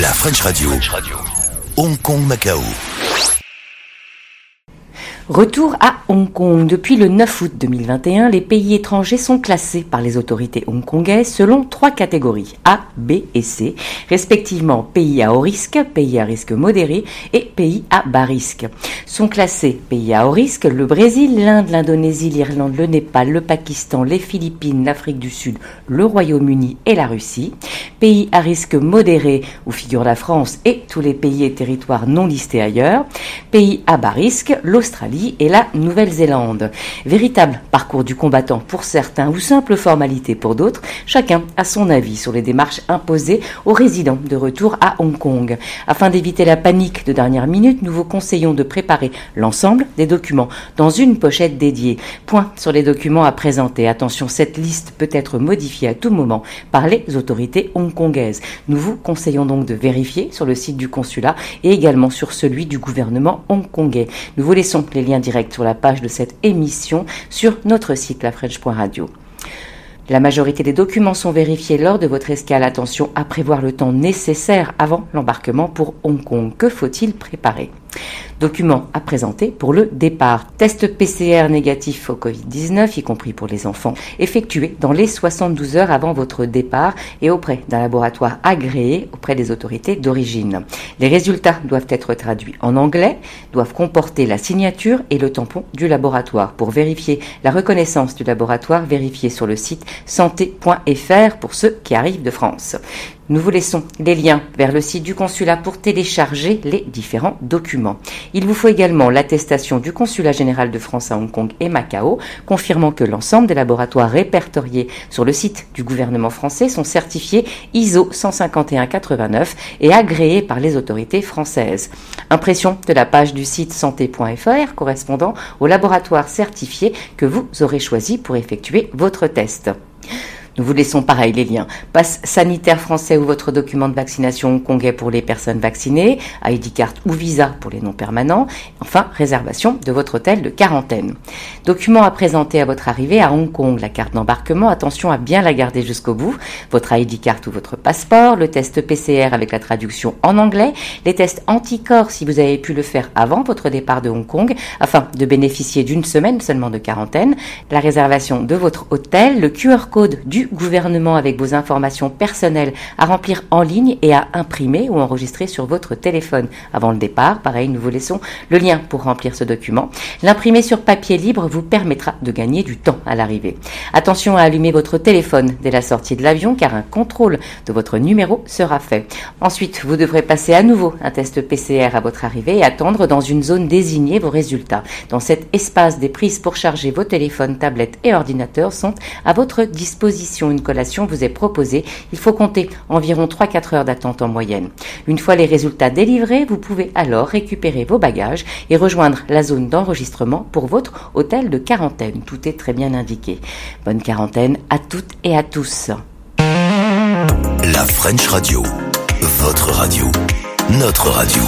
La French Radio. Hong Kong, Macao. Retour à Hong Kong. Depuis le 9 août 2021, les pays étrangers sont classés par les autorités hongkongaises selon trois catégories A, B et C, respectivement pays à haut risque, pays à risque modéré et pays à bas risque. Sont classés pays à haut risque le Brésil, l'Inde, l'Indonésie, l'Irlande, le Népal, le Pakistan, les Philippines, l'Afrique du Sud, le Royaume-Uni et la Russie. Pays à risque modéré où figure la France et tous les pays et territoires non listés ailleurs. Pays à bas risque, l'Australie et la Nouvelle-Zélande. Véritable parcours du combattant pour certains ou simple formalité pour d'autres, chacun a son avis sur les démarches imposées aux résidents de retour à Hong Kong. Afin d'éviter la panique de dernière minute, nous vous conseillons de préparer l'ensemble des documents dans une pochette dédiée. Point sur les documents à présenter. Attention, cette liste peut être modifiée à tout moment par les autorités hongkongaises. Nous vous conseillons donc de vérifier sur le site du consulat et également sur celui du gouvernement hongkongais. Nous vous laissons les lien direct sur la page de cette émission sur notre site lafrench.radio. La majorité des documents sont vérifiés lors de votre escale. Attention à prévoir le temps nécessaire avant l'embarquement pour Hong Kong. Que faut-il préparer? Documents à présenter pour le départ. Test PCR négatif au Covid-19, y compris pour les enfants, effectué dans les 72 heures avant votre départ et auprès d'un laboratoire agréé auprès des autorités d'origine. Les résultats doivent être traduits en anglais, doivent comporter la signature et le tampon du laboratoire. Pour vérifier la reconnaissance du laboratoire, vérifiez sur le site santé.fr pour ceux qui arrivent de France. Nous vous laissons les liens vers le site du consulat pour télécharger les différents documents. Il vous faut également l'attestation du consulat général de France à Hong Kong et Macao, confirmant que l'ensemble des laboratoires répertoriés sur le site du gouvernement français sont certifiés ISO 15189 et agréés par les autorités françaises. Impression de la page du site santé.fr correspondant au laboratoire certifié que vous aurez choisi pour effectuer votre test. Nous vous laissons pareil les liens. Passe sanitaire français ou votre document de vaccination hongkongais pour les personnes vaccinées, ID card ou visa pour les non permanents. Enfin, réservation de votre hôtel de quarantaine. Document à présenter à votre arrivée à Hong Kong. La carte d'embarquement, attention à bien la garder jusqu'au bout. Votre ID card ou votre passeport. Le test PCR avec la traduction en anglais. Les tests anticorps si vous avez pu le faire avant votre départ de Hong Kong afin de bénéficier d'une semaine seulement de quarantaine. La réservation de votre hôtel. Le QR code du gouvernement avec vos informations personnelles à remplir en ligne et à imprimer ou enregistrer sur votre téléphone avant le départ. Pareil, nous vous laissons le lien pour remplir ce document. L'imprimer sur papier libre vous permettra de gagner du temps à l'arrivée. Attention à allumer votre téléphone dès la sortie de l'avion car un contrôle de votre numéro sera fait. Ensuite, vous devrez passer à nouveau un test PCR à votre arrivée et attendre dans une zone désignée vos résultats. Dans cet espace, des prises pour charger vos téléphones, tablettes et ordinateurs sont à votre disposition une collation vous est proposée, il faut compter environ 3-4 heures d'attente en moyenne. Une fois les résultats délivrés, vous pouvez alors récupérer vos bagages et rejoindre la zone d'enregistrement pour votre hôtel de quarantaine. Tout est très bien indiqué. Bonne quarantaine à toutes et à tous. La French Radio, votre radio, notre radio.